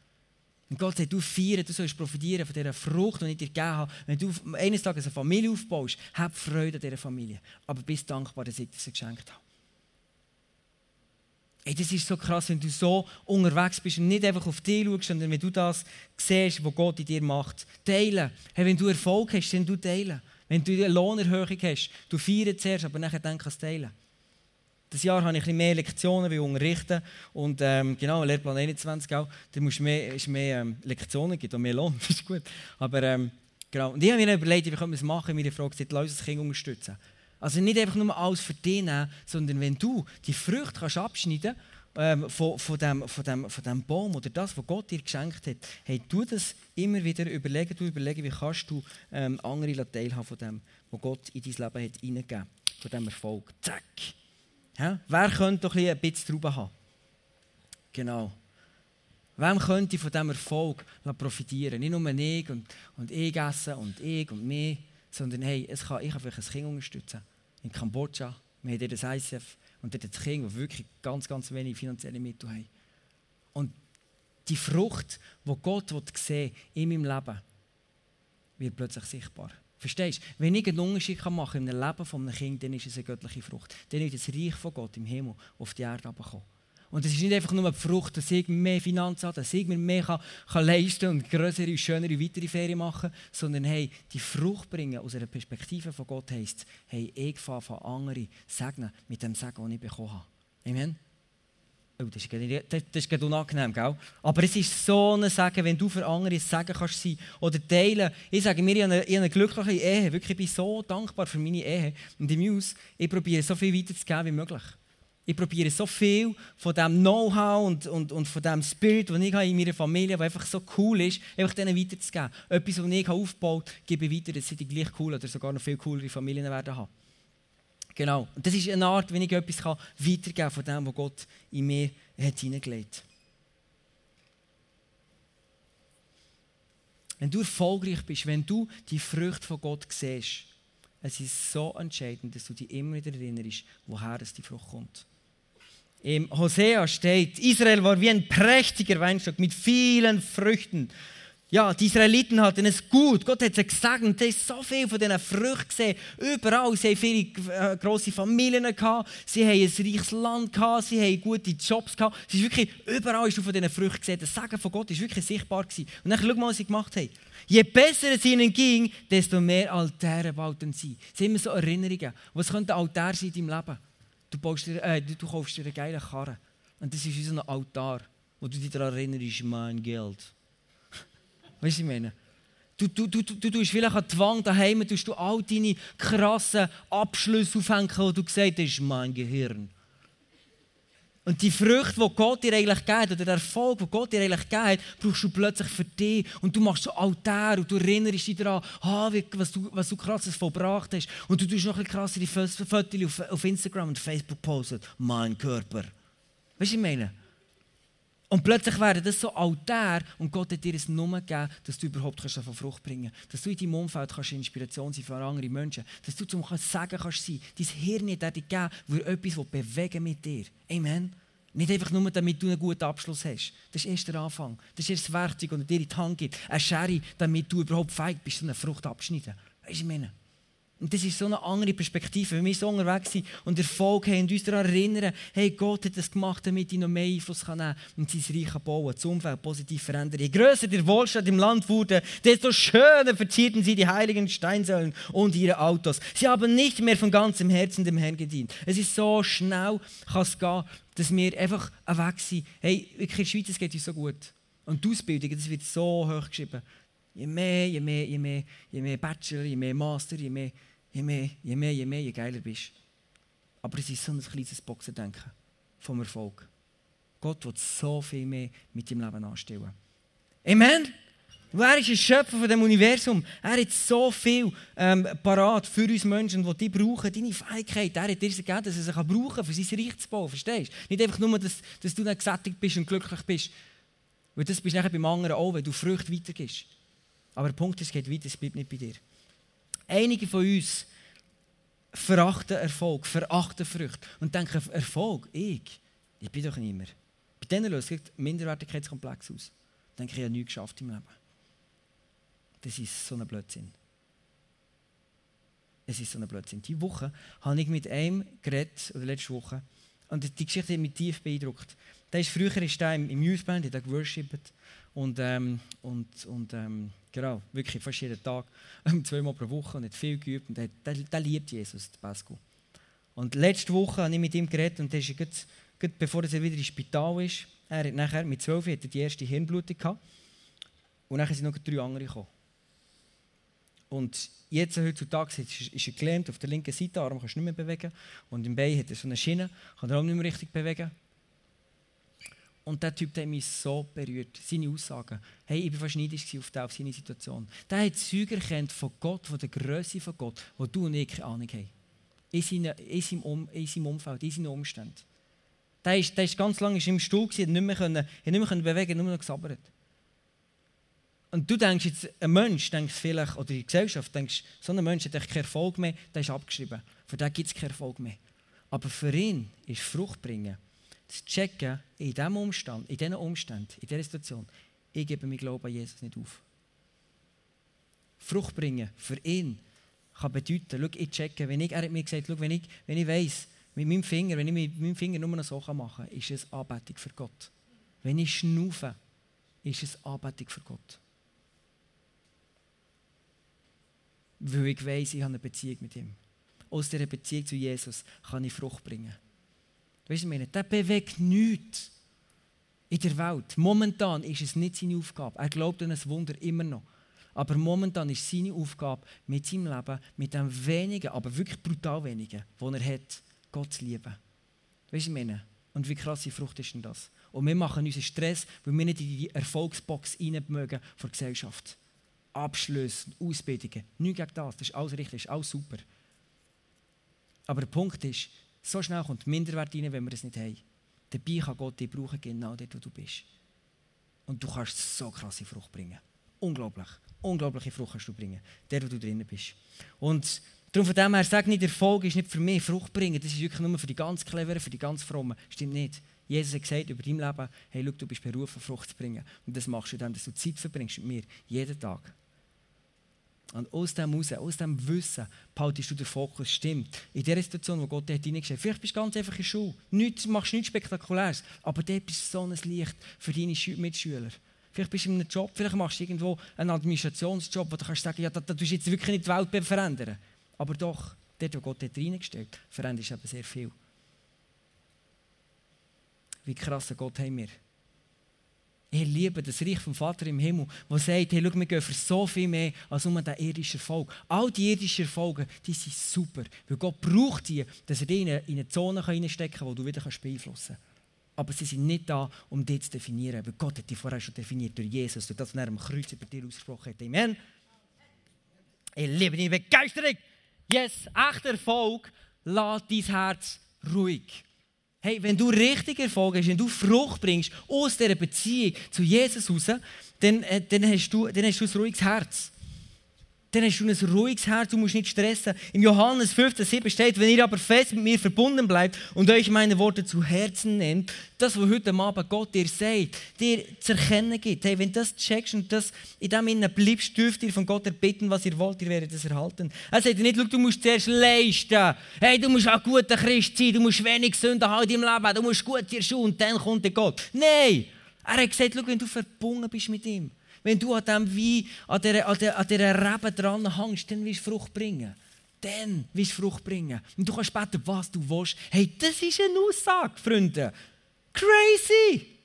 Und Gott sagt, du feiern, du sollst profitieren von dieser Frucht, die ich dir gegeben habe. Wenn du eines Tages eine Familie aufbaust, hab Freude an dieser Familie. Aber bist dankbar, dass ich dir geschenkt habe. Ey, das ist so krass, wenn du so unterwegs bist und nicht einfach auf dich schaust, sondern wenn du das siehst, was Gott in dir macht. Teilen. Wenn du Erfolg hast, dann du teilen. Wenn du eine Lohnerhöhung hast, du feierst zuerst, aber nachher dann kannst du teilen. Das Jahr habe ich ein mehr Lektionen wie unterrichten und ähm, genau, Lehrplan 21 auch, da musst mehr, ist mehr ähm, Lektionen gibt und mehr Lohn, das ist gut. Aber ähm, genau, und ich habe mir überlegt, wie können wir es machen, meine Frau gesagt, lass uns das Kind unterstützen. Also nicht einfach nur alles nehmen, sondern wenn du die Früchte kannst abschneiden ähm, von, von, dem, von, dem, von dem Baum oder das, was Gott dir geschenkt hat, hey, tu das immer wieder überlegen, du überlegen, wie kannst du ähm, andere teilhaben von dem, was Gott in dein Leben hat hineingegeben, von diesem Erfolg. Zack. Ja? Wer könnte doch ein bisschen Trauben haben? Genau. Wem könnte von diesem Erfolg profitieren? Nicht nur ich und, und ich essen und ich und mich, sondern hey, es kann, ich kann vielleicht ein Kind unterstützen. In Kambodscha, wir haben das ICF, und dort das Kind, die wirklich ganz, ganz wenig finanzielle Mittel haben. Und die Frucht, die Gott sehen in meinem Leben, wird plötzlich sichtbar. Verstehst du? Wenn ich einen Unterschied machen kann im Leben eines Kindes, dann ist es eine göttliche Frucht. Dann wird das Reich von Gott im Himmel auf die Erde kommen. Und es ist nicht einfach nur die Frucht, dass ich mehr Finanzen habe, dass ich mir mehr kann, kann leisten und größere, schönere, weitere Ferien machen, sondern hey, die Frucht bringen aus einer Perspektive von Gott heisst, hey, ich fange von anderen segnen mit dem Segen, den ich bekommen habe. Amen. Oh, das ist, das, das ist unangenehm, gell? Aber es ist so ein Sagen, wenn du für andere sagen kannst sein oder teilen. Ich sage mir, ich habe, eine, eine glückliche Ehe. Wirklich, ich bin so dankbar für meine Ehe. Und im Muse, ich probiere so viel weiterzugeben wie möglich. Ich probiere so viel von dem Know-how und, und, und von dem Spirit, den ich in meiner Familie habe, der einfach so cool ist, einfach denen weiterzugeben. Etwas, was ich aufgebaut habe, gebe ich weiter, dass sie die gleich cool oder sogar noch viel coolere Familien werden haben. Genau. Und das ist eine Art, wenn ich etwas kann weitergeben kann von dem, was Gott in mir hat hineingelegt hat. Wenn du erfolgreich bist, wenn du die Früchte von Gott siehst, es ist so entscheidend, dass du dich immer wieder erinnerst, woher es die Frucht kommt. Im Hosea steht, Israel war wie ein prächtiger Weinstock mit vielen Früchten. Ja, die Israeliten hatten es gut. Gott hat sie gesegnet. Da ist so viel von diesen Früchten gesehen. Überall. Sie haben viele äh, grosse Familien gehabt. Sie haben ein reiches Land gehabt. Sie haben gute Jobs gehabt. Es ist wirklich, überall hast du von diesen Früchten gesehen. Das Segen von Gott ist wirklich sichtbar gewesen. Und dann schau mal, was sie gemacht haben. Je besser es ihnen ging, desto mehr Altäre bauten sie. Es sind immer so Erinnerungen. Was könnte ein Altar sein in deinem Leben? Du, baust dir, äh, du kaufst dir eine geile Karre. Und das ist wie so ein Altar, wo du dich daran erinnerst, mein Geld. Weißt du, ich meine? Du, du, du, du, du tust vielleicht an Wand daheim, tust du all deine krassen Abschlüsse aufhängen, wo du gesagt hast, mein Gehirn. Und die Früchte, die Gott dir eigentlich gibt, oder der Erfolg, den Gott dir eigentlich gibt, brauchst du plötzlich für dich. Und du machst so Altar und du erinnerst dich daran, ah, was, du, was du krasses vollbracht hast. Und du tust noch ein krassere Fotos auf, auf Instagram und Facebook posten. Mein Körper. Weißt du, was ich meine? Und plötzlich werden das so Altar und Gott hat dir es nur gegeben, dass du überhaupt kannst von Frucht bringen kannst. Dass du in deinem Umfeld kannst Inspiration sein für andere Menschen. Dass du zum Sagen kannst sein. Dein Hirn hat dir gegeben, wo etwas bewegen mit dir. Amen. Nicht einfach nur, damit du einen guten Abschluss hast. Das ist erst der Anfang. Das ist erst das Werkzeug, das dir in die Hand gibt. Eine Schere, damit du überhaupt feig bist, so eine Frucht abschneiden. Weißt du, ich meine? Und das ist so eine andere Perspektive. Wenn wir so unterwegs sind und Erfolg haben und uns daran erinnern, hey, Gott hat das gemacht, damit ich noch mehr Einfluss kann nehmen und sein Reich bauen das Umfeld positiv verändern. Je größer der Wohlstand im Land wurde, desto schöner verzierten sie die heiligen Steinsäulen und ihre Autos. Sie haben nicht mehr von ganzem Herzen dem Herrn gedient. Es ist so schnell, kann es gehen, dass wir einfach weg sind. Hey, in der Schweiz es geht uns so gut. Und die Ausbildung, das wird so hoch geschrieben. Je mehr, je mehr, je mehr, je mehr Bachelor, je mehr Master, je mehr je mehr, je mehr, je je geiler bist. Aber es ist so ein kleines Boxendenken vom Erfolg. Gott will so viel mehr mit deinem Leben anstellen. Amen? er ist ein Schöpfer von dem Universum. Er hat so viel parat für uns Menschen, die die brauchen, deine Fähigkeit. Er hat dir gegeben, dass er sie brauchen kann, für sein Reich zu bauen. Verstehst du? Nicht einfach nur, dass, dass du dann gesättigt bist und glücklich bist. Weil das bist du nachher beim anderen auch, wenn du Früchte weitergibst. Aber der Punkt ist, es geht weiter, es bleibt nicht bei dir. Einige von uns verachten Erfolg, verachten Früchte und denken, Erfolg, ich, ich bin doch niemand. Bei denen löst sich Minderwertigkeitskomplex aus. Ich denke, ich habe nichts geschafft im Leben. Das ist so ein Blödsinn. Es ist so ein Blödsinn. Diese Woche habe ich mit einem geredet, oder letzte Woche, und die Geschichte hat mich tief beeindruckt. Der ist früher ist der im Youthband, hat geworshipped und, ähm, und, und ähm, genau, wirklich fast jeden Tag, ähm, zweimal pro Woche und hat viel geübt und der, liebt Jesus, der Pascal. Und letzte Woche habe ich mit ihm geredet und der ist gerade, gerade bevor er wieder ins Spital ist, er hat nachher mit 12 hat er die erste Hirnblutung gehabt und dann sind noch drei andere gekommen. Und jetzt heutzutage ist er gelähmt auf der linken Seite, Arm kannst du nicht mehr bewegen und im Bein hat er so eine Schiene, kann er auch nicht mehr richtig bewegen. Und der Typ der hat mich so berührt. Seine Aussagen. Hey, ich war fast neidisch auf, auf seine Situation. Der hat Züge erkannt von Gott, von der Größe von Gott, wo du und ich keine Ahnung haben. In, seine, in, seinem, um, in seinem Umfeld, in seinen Umständen. Der ist, der ist ganz lange im Stuhl, gewesen, hat nicht mehr, können, nicht mehr bewegen, nur noch gesabbert. Und du denkst jetzt, ein Mensch, denkst vielleicht, oder die Gesellschaft, denkst, so ein Mensch hat keinen Erfolg mehr, der ist abgeschrieben. Für den gibt es keinen Erfolg mehr. Aber für ihn ist Frucht bringen zu checken, in diesem Umstand, in diesen Umständen, in dieser Situation, ich gebe mein Glauben an Jesus nicht auf. Frucht bringen für ihn kann bedeuten. Schau, ich checke, wenn ich, er hat mir gesagt, schau, wenn ich, wenn ich weiss, mit meinem Finger, wenn ich mit meinem Finger nur noch so machen kann, ist es Anbetung für Gott. Wenn ich schnaufe, ist es Anbetung für Gott. Weil ich weiss, ich habe eine Beziehung mit ihm. Aus dieser Beziehung zu Jesus kann ich Frucht bringen. Weißt du, meine, der bewegt nichts in der Welt. Momentan ist es nicht seine Aufgabe. Er glaubt an ein Wunder immer noch. Aber momentan ist seine Aufgabe mit seinem Leben, mit dem wenigen, aber wirklich brutal wenigen, was er hat, Gott zu lieben. Weißt du, meine? Und wie krasse Frucht ist denn das? Und wir machen unseren Stress, weil wir nicht in die Erfolgsbox rein mögen der Gesellschaft. Abschlüsse, Ausbildungen, nichts gegen das, das ist alles richtig, das ist alles super. Aber der Punkt ist, so schnell kommt Minderwert rein, wenn wir das nicht haben. Dabei kann Gott dich brauchen, genau dort, wo du bist. Und du kannst so krasse Frucht bringen. Unglaublich. Unglaubliche Frucht kannst du bringen. Der, wo du drinnen bist. Und darum von dem her, sag nicht, Erfolg ist nicht für mich Frucht bringen. Das ist wirklich nur für die ganz Cleveren, für die ganz Frommen. Stimmt nicht. Jesus hat gesagt über dein Leben, hey, schau, du bist berufen, Frucht zu bringen. Und das machst du dann, dass du Zeit verbringst mit mir. Jeden Tag. Und aus dem heraus, aus dem Wissen, behaltest du den Fokus. Stimmt. In der Situation, wo Gott dir hineingestellt Vielleicht bist du ganz einfach in der Schule. Nichts, machst nichts Spektakuläres. Aber dort bist du so ein Licht für deine Mitschüler. Vielleicht bist du in einem Job, vielleicht machst du irgendwo einen Administrationsjob, wo du kannst sagen, ja, da, da tust du jetzt wirklich nicht die Welt verändern. Aber doch, dort, wo Gott dir reingestellt verändert eben sehr viel. Wie krass Gott haben wir. Ich liebe das Reich vom Vater im Himmel, der sagt, hey, schau, wir gehen für so viel mehr als nur den irdischen Erfolg. All die irdischen Erfolge, die sind super, weil Gott braucht die, dass er die in eine Zone reinstecken kann, die du wieder beeinflussen kannst. Aber sie sind nicht da, um dich zu definieren, weil Gott hat die vorher schon definiert durch Jesus, durch das, was er am Kreuz über dir ausgesprochen hat. Amen. Ich liebe deine Begeisterung. Yes, echter Erfolg lässt dein Herz ruhig. Hey, wenn du richtig Erfolg hast, wenn du Frucht bringst aus dieser Beziehung zu Jesus raus, dann, äh, dann, hast du, dann hast du ein ruhiges Herz. Dann hast du ein ruhiges Herz, du musst nicht stressen. Im Johannes 15, 7 steht, wenn ihr aber fest mit mir verbunden bleibt und euch meine Worte zu Herzen nehmt, das, was heute Abend Gott dir sagt, dir zu erkennen gibt, hey, wenn das checkst und das in dem Innen bleibst, dürft ihr von Gott erbitten, was ihr wollt, ihr werdet es erhalten. Er sagt nicht, du musst zuerst leisten, hey, du musst auch guter Christ sein, du musst wenig Sünden haben im Leben, du musst gut dir schauen und dann kommt der Gott. Nein! Er hat gesagt, wenn du verbunden bist mit ihm, wenn du an dem Wein, an dieser, an dieser, an dieser Rebe dran hängst, dann wirst du Frucht bringen. Dann wirst du Frucht bringen. Und du kannst beten, was du willst. Hey, das ist eine Aussage, Freunde. Crazy!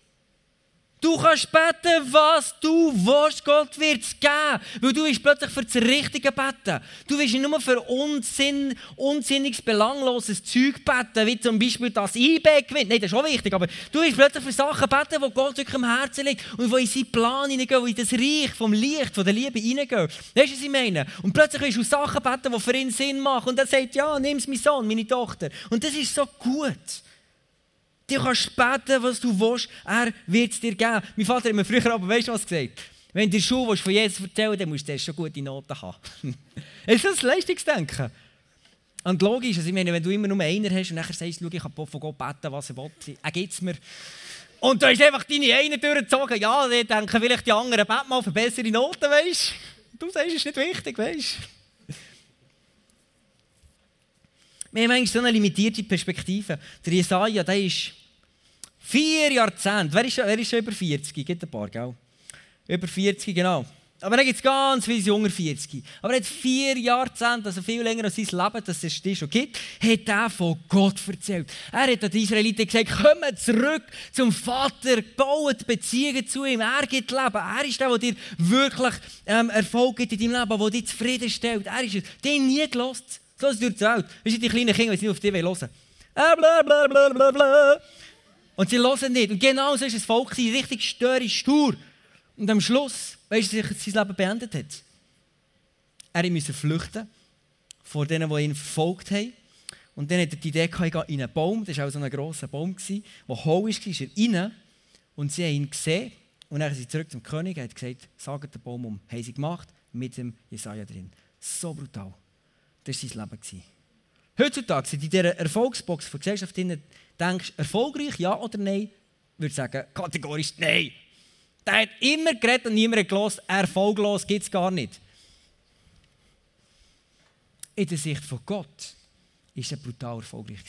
Du kannst beten, was du willst, Gott wird es geben. Weil du willst plötzlich für das Richtige beten. Du willst nicht nur für Unsinn, unsinniges, belangloses Zeug beten, wie zum Beispiel das IB gewinnt. Nein, das ist auch wichtig, aber du willst plötzlich für Sachen beten, die Gott wirklich am Herzen liegt und die in seinen Plan hineingehen, die in das Reich vom Licht, von der Liebe hineingehen. Weißt du, was ich meine? Und plötzlich willst du Sachen beten, die für ihn Sinn machen. Und er sagt, ja, nimm es, mein Sohn, meine Tochter. Und das ist so gut. Du kannst beten, was du willst, er wird es dir geben. Mein Vater hat mir früher aber, weißt du was gesagt? Wenn du Schule von Jesus erzählen dann musst du schon gute Noten haben. ist das Leistungsdenken? Und logisch, also ich meine, wenn du immer nur einen hast und nachher sagst, schau, ich kann von Gott beten, was er will, er gibt es mir. Und du hast einfach deine einen durchgezogen, ja, die denken vielleicht die anderen, bet mal für bessere Noten, weißt du? Du sagst, es ist nicht wichtig, weißt du? Wir haben eigentlich so eine limitierte Perspektive. Der Jesaja, der ist vier Jahrzehnte. Wer ist, wer ist schon über 40? Gibt ein paar, gell? Über 40, genau. Aber dann gibt es ganz viele junge 40. Aber er hat vier Jahrzehnte, also viel länger als sein Leben, das es die schon gibt, hat er von Gott erzählt. Er hat an die Israeliten gesagt, kommt zurück zum Vater, baut Beziehungen zu ihm, er gibt Leben. Er ist der, der dir wirklich ähm, Erfolg gibt in deinem Leben, der dich zufriedenstellt. Er ist es. Den nie gelost. So ist es durch die Welt. Weißt du, die kleinen Kinder, die nicht auf die hören. Äh, bla, bla, bla, bla, bla. Und sie hören nicht. Und genau so ist das Volk richtig störrisch, stur. Und am Schluss, weißt du, dass sein Leben beendet hat? Er musste flüchten vor denen, die ihn verfolgt haben. Und dann hat er die Idee gehabt, in einen Baum, das war auch so ein grosser Baum, der hohl war, ist er rein. Und sie haben ihn gesehen. Und dann sind sie zurück zum König und hat gesagt, sagt den Baum um. Haben sie gemacht, mit dem Jesaja drin. So brutal. Das war sein Leben. Heutzutage sind in dieser Erfolgsbox der Gesellschaft denkst, erfolgreich, ja oder nein, würde ich sagen, kategorisch nein. Der hat immer geredet und niemand gehört, erfolglos gibt es gar nicht. in der Sicht von Gott ist er brutal erfolgreich.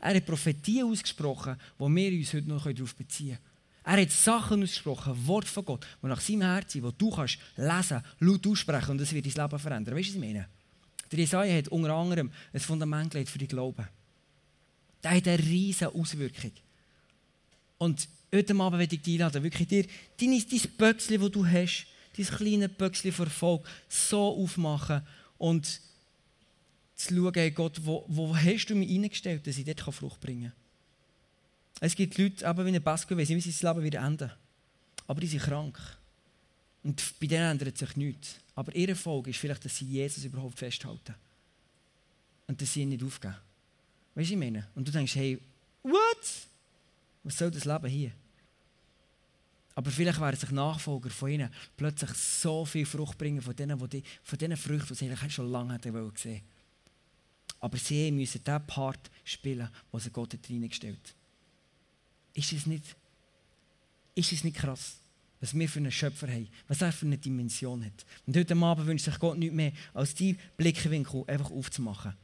Er hat Prophetien ausgesprochen, wo wir uns heute noch beziehen können. Er hat Sachen ausgesprochen, Wort von Gott, die nach seinem Herzen, wo du kannst lesen, laut aussprechen und das wird dein Leben verändern. Weißt du, was ich meine? Der Jesaja hat unter anderem ein Fundament gelegt für die Glauben. Der hat eine riesige Auswirkung. Und heute Abend möchte ich dich einladen, wirklich dir dein, dein Böckchen, das du hast, dein kleines Böckchen vor Erfolg, so aufmachen und zu schauen, Gott, wo, wo hast du mich eingestellt, dass ich dort Frucht bringen kann. Es gibt Leute, eben wie ein Pascal, wie sie sein Leben wieder enden. Aber die sind krank. Und bei denen ändert sich nichts. Aber ihr Erfolg ist vielleicht, dass sie Jesus überhaupt festhalten. Und dass sie ihn nicht aufgeben. Weißt du, ich meine? Und du denkst, hey, what? Was soll das Leben hier? Aber vielleicht werden sich Nachfolger von ihnen plötzlich so viel Frucht bringen von denen, die, von denen Früchten, die sie eigentlich schon lange hätten gesehen Aber sie müssen den Part spielen, den sie Gott reingestellt hat. Ist es nicht, ist es nicht krass, was wir für einen Schöpfer haben, was er für eine Dimension hat? Und heute Abend wünscht sich Gott nichts mehr, als die Blickwinkel einfach aufzumachen.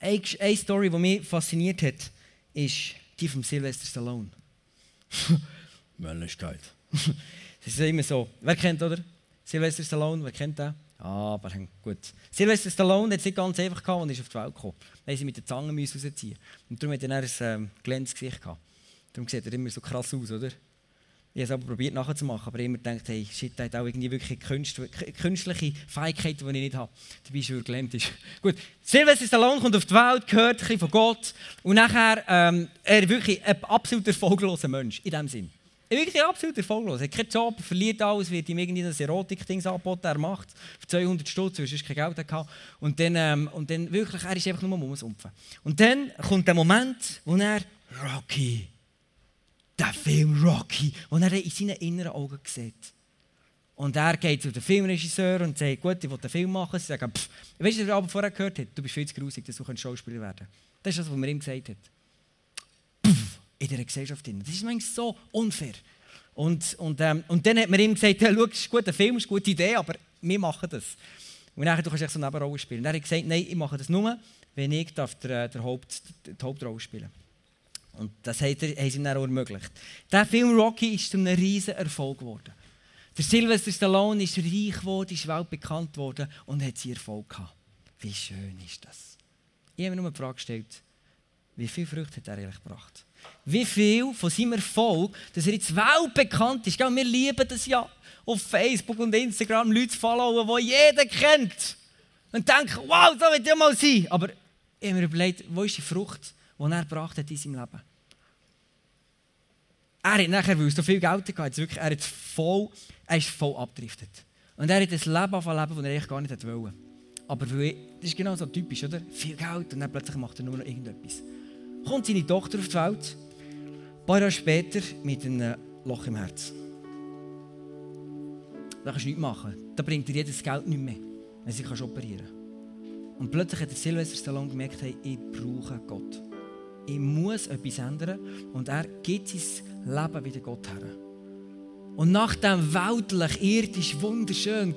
Eine Story, die mich fasziniert hat, ist die von Sylvester Stallone. Männlichkeit. das ist immer so. Wer kennt, oder? Sylvester Stallone, wer kennt den? Ah, aber gut. Sylvester Stallone hat es nicht ganz einfach gehabt und ist auf die Welt gekommen. Dann sie mit den Zangen rausziehen. Und darum hat er ein ähm, glänzendes Gesicht gehabt. Darum sieht er immer so krass aus, oder? Ich habe es aber probiert nachzumachen, aber immer gedacht, hey, shit, der hat auch irgendwie wirklich künstliche Fähigkeiten, die ich nicht habe. Dabei ist er gelähmt. Ist. Gut, Sylvester Stallone kommt auf die Welt, gehört ein bisschen von Gott und nachher, ähm, er ist wirklich ein absolut erfolgloser Mensch, in dem Sinn. Wirklich absolut erfolglos. Er hat keinen Job, verliert alles, wird ihm irgendwie das Erotik-Ding angeboten, er macht für 200 Stutz, weil er kein Geld hatte. Und dann, ähm, und dann wirklich, er ist einfach nur rumsumpfen. Und dann kommt der Moment, wo er Rocky, der Film Rocky, wo er in seinen inneren Augen sieht. Und er geht zu dem Filmregisseur und sagt, gut, ich will einen Film machen. Sie sagen, pff, weißt du, was er vorher gehört hat? Du bist viel zu grusig, dass du Schauspieler werden kannst. Das ist das, was man ihm gesagt hat in dieser Gesellschaft. Das ist manchmal so unfair. Und, und, ähm, und dann hat man ihm gesagt, ja, schau, das ist ein guter Film, ist eine gute Idee, aber wir machen das. Und dann du kannst du so eine Nebenrolle spielen. Und dann hat er gesagt, nein, ich mache das nur, wenn ich der, der Haupt, die Hauptrolle spielen Und das hat er, haben sie ihm dann auch ermöglicht. Der Film Rocky ist zu einem riesen Erfolg geworden. Der Sylvester Stallone ist reich geworden, ist weltbekannt geworden und hat seinen Erfolg gehabt. Wie schön ist das? Ich habe mir nur die Frage gestellt, wie viel Früchte hat er eigentlich gebracht? wie viel von seinem Erfolg, dass er jetzt weltbekannt ist. Wir lieben das ja auf Facebook und Instagram, Leute followen, die jeder kennt. Und denken, wow, so wird er mal sein. Aber ich habe mir überlegt, wo ist die Frucht, die er gebracht hat in seinem Leben? Er hat nachher, weil er so viel Geld hatte, wirklich, er, hat voll, er ist voll abgedriftet. Und er hat ein Leben leben, das er eigentlich gar nicht wollte. Aber weil, das ist genau so typisch, oder? Viel Geld und dann plötzlich macht er nur noch irgendetwas kommt seine Tochter auf die Welt. Ein paar Jahre später mit einem Loch im Herz. Da kannst du nichts machen. Da bringt dir jedes Geld nicht mehr, wenn sie operieren kann. Und plötzlich hat der Silvester Stallone gemerkt, hey, ich brauche Gott. Ich muss etwas ändern. Und er gibt sein Leben wieder Gott her. Und nach diesem weltlich, irdisch, wunderschönen,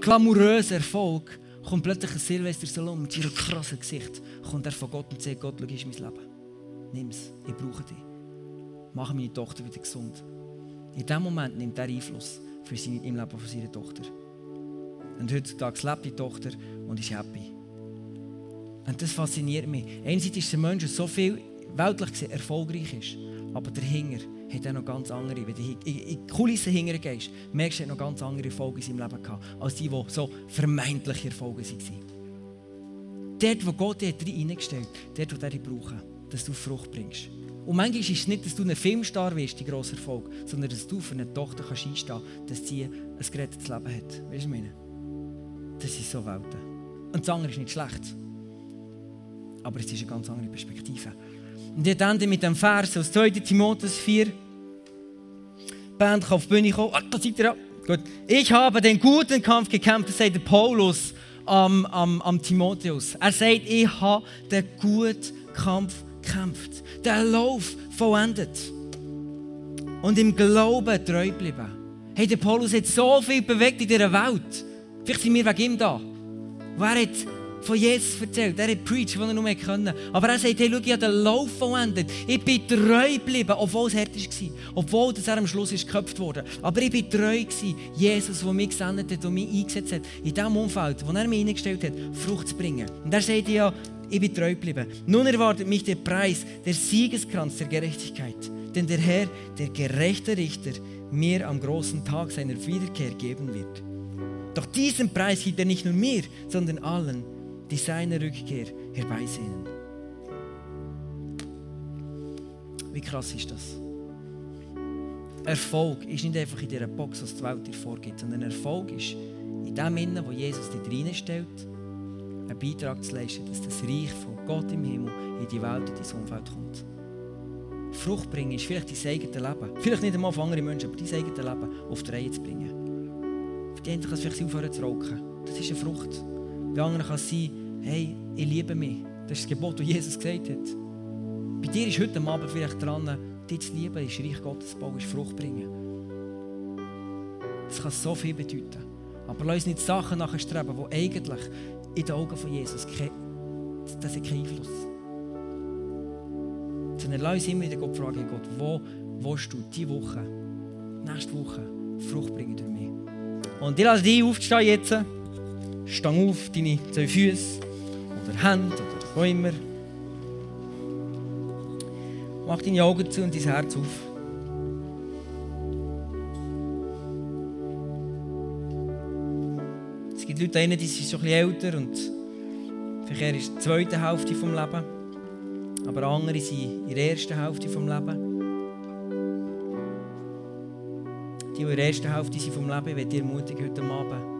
glamourösen Erfolg kommt plötzlich ein Silvester Stallone mit seinem krassen Gesicht. Kommt er von Gott und sagt, Gott, schau, ist mein Leben nimm es, ich brauche dich. Mach meine Tochter wieder gesund. In diesem Moment nimmt er Einfluss für seine, im Leben von seiner Tochter. Und heutzutage lebt die Tochter und ist happy. Und das fasziniert mich. Einerseits ist der Mensch, der so viel weltlich gesehen erfolgreich ist, aber der Hinger hat er noch ganz andere. Wenn du in die Kulissen hingern gehst, merkst du, er hat noch ganz andere Erfolge in seinem Leben gehabt, als die, die so vermeintliche Erfolge waren. Dort, wo Gott dich reingestellt hat, dort, wo er dich brauchen dass du Frucht bringst. Und manchmal ist es nicht, dass du ein Filmstar wirst, die grosse Erfolg, sondern dass du für eine Tochter kannst einstehen kannst, dass sie ein gerettetes Leben hat. Weißt du, was meine? Das sind so Welten. Und das andere ist nicht schlecht. Aber es ist eine ganz andere Perspektive. Und ich ende mit dem Vers aus 2. Timotheus 4. Die Band kann auf die Bühne kommen. Oh, da seid ihr ja. Gut. Ich habe den guten Kampf gekämpft, sagt der Paulus am, am, am Timotheus. Er sagt, ich habe den guten Kampf gekämpft den Lauf vollendet und im Glauben treu geblieben. Hey, der Paulus hat so viel bewegt in dieser Welt. Vielleicht sind wir wegen ihm da. Er hat von Jesus erzählt. Er hat preached, was er nur können. Aber er sagt, hey, schau, ich habe den Lauf vollendet. Ich bin treu geblieben, obwohl es hart war. Obwohl dass er am Schluss ist geköpft wurde. Aber ich bin treu gewesen. Jesus, der mich gesendet hat und mich eingesetzt hat, in dem Umfeld, wo er mich hineingestellt hat, Frucht zu bringen. Und er sagt ja, ich bin treu geblieben. Nun erwartet mich der Preis, der Siegeskranz der Gerechtigkeit. Denn der Herr, der gerechte Richter, mir am großen Tag seiner Wiederkehr geben wird. Doch diesen Preis gibt er nicht nur mir, sondern allen, die seine Rückkehr herbeisehnen. Wie krass ist das? Erfolg ist nicht einfach in dieser Box, was die Welt dir vorgibt, sondern Erfolg ist in dem Innen, wo Jesus dich reinstellt, einen Beitrag zu leisten, dass das Reich von Gott im Himmel in die Welt, in dein Umfeld kommt. Frucht bringen ist vielleicht dein eigenes Leben. Vielleicht nicht einmal von anderen Menschen, aber dein eigenes Leben auf die Reihe zu bringen. Für die einen kann vielleicht aufhören zu rauchen. Das ist eine Frucht. Bei anderen kann sein, hey, ich liebe mich. Das ist das Gebot, das Jesus gesagt hat. Bei dir ist heute Abend vielleicht dran, dich zu lieben, ist Reich Gottes bauen, ist Frucht bringen. Das kann so viel bedeuten. Aber lass uns nicht Sachen nachstreben, die eigentlich in den Augen von Jesus keine, das hat keinen Einfluss. Sondern lass uns immer wieder Gott fragen, Gott, wo willst du diese Woche, nächste Woche Frucht bringen durch mich? Und ich lasse dich aufstehen jetzt. Stang auf, deine zwei Füße oder Hände oder wo immer. Mach deine Augen zu und dein Herz auf. Es gibt Leute, die sind schon ein bisschen älter und vielleicht ist die zweite Hälfte des Lebens. Aber andere sind in der ersten Hälfte des Lebens. Die, die in der ersten Hälfte sind vom Leben, ich werde dir ermutigen, heute Abend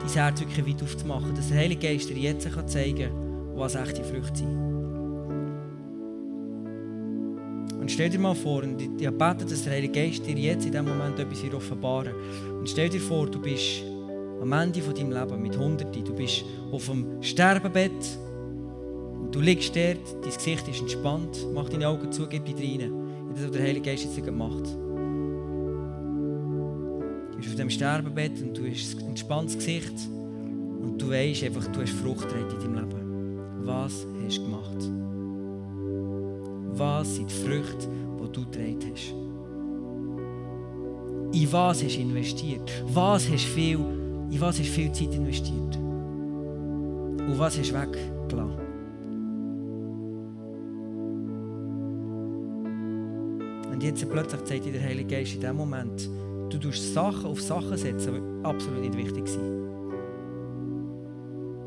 dein Herz wirklich weit aufzumachen, dass der Heilige Geist dir jetzt zeigen kann, was echte Früchte sind. Und stell dir mal vor, und ich bete, dass der Heilige Geist dir jetzt in diesem Moment etwas offenbaren Und stell dir vor, du bist am Ende von deinem Leben mit Hunderten, du bist auf dem Sterbebett und du liegst dort, dein Gesicht ist entspannt, mach deine Augen zu, gib dich rein. Das, was der Heilige Geist jetzt gemacht Du bist auf dem Sterbebett und du hast ein entspanntes Gesicht und du weißt einfach, du hast Frucht in deinem Leben. Was hast du gemacht? Was sind die Früchte, die du getragen hast? In was hast du investiert? Was hast viel, in was hast du viel Zeit investiert? Und was hast du weggelassen? Und jetzt plötzlich zeigt dir der Heilige Geist in dem Moment, du tust Sachen auf Sachen setzen, die absolut nicht wichtig sind.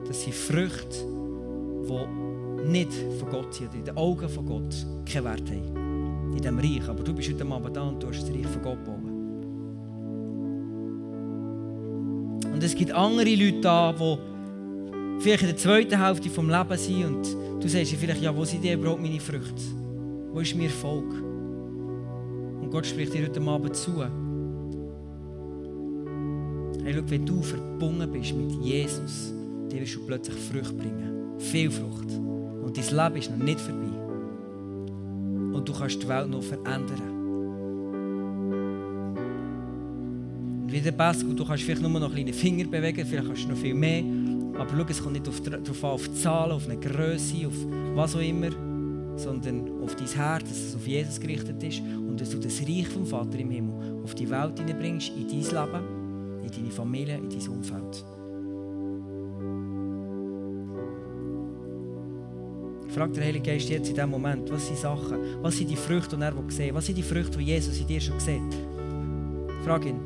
Das sind Früchte, die nicht von Gott sind, in den Augen von Gott keinen Wert haben. In diesem Reich. Aber du bist heute Abend da und du hast das Reich von Gott bauen. Und es gibt andere Leute da, die vielleicht in der zweiten Hälfte des Lebens sind und du sagst dir vielleicht, ja, wo sind die überhaupt meine Früchte? Wo ist mein Erfolg? Und Gott spricht dir heute Abend zu. Hey, schau, wenn du verbunden bist mit Jesus, dann wirst du plötzlich Frucht bringen. Viel Frucht. Und dein Leben ist noch nicht vorbei. Und du kannst die Welt noch verändern. Und wie der Basketball, du kannst vielleicht nur noch kleine Finger bewegen, vielleicht kannst du noch viel mehr. Aber schau, es kommt nicht auf, darauf an, auf Zahlen, auf eine Größe, auf was auch immer, sondern auf dein Herz, dass es auf Jesus gerichtet ist und dass du das Reich vom Vater im Himmel auf die Welt hineinbringst, in dein Leben, deine Familie, in dein Umfeld. Frag der Heilige Geist jetzt in diesem Moment, was sind Sachen, was sind die Früchte, die er sieht, was sind die Früchte, die Jesus in dir schon sieht. Frag ihn,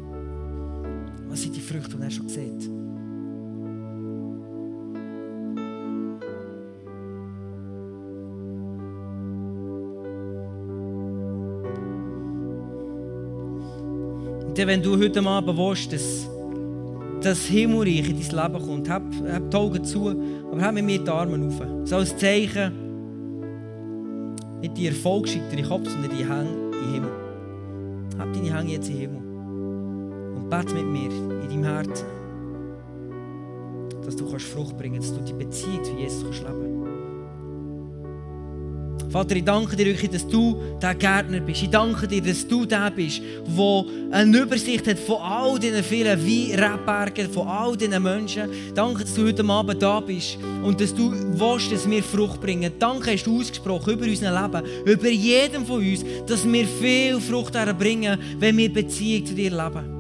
was sind die Früchte, die er schon sieht. Wenn du heute Abend dass das Himmelreich in dein Leben kommt, hab, hab die Augen zu, aber hab mit mir die Arme auf. So als Zeichen, nicht die Erfolgsschütter im Kopf, sondern die Hänge im Himmel. Hab deine Hänge jetzt im Himmel. Und bete mit mir in deinem Herzen, dass du kannst Frucht bringen kannst, dass du die Beziehung zu Jesus kannst leben Vater, ich danke dir wirklich, dass du der Gärtner bist. Ich danke dir, dass du der bist, der eine Übersicht hat von all diesen vielen Weinrebbergen, von all diesen Menschen. Danke, dass du heute Abend da bist und dass du willst, dass wir Frucht bringen. Danke hast du ausgesprochen über unser Leben, über jeden von uns, dass wir viel Frucht bringen, wenn wir Beziehung zu dir leben.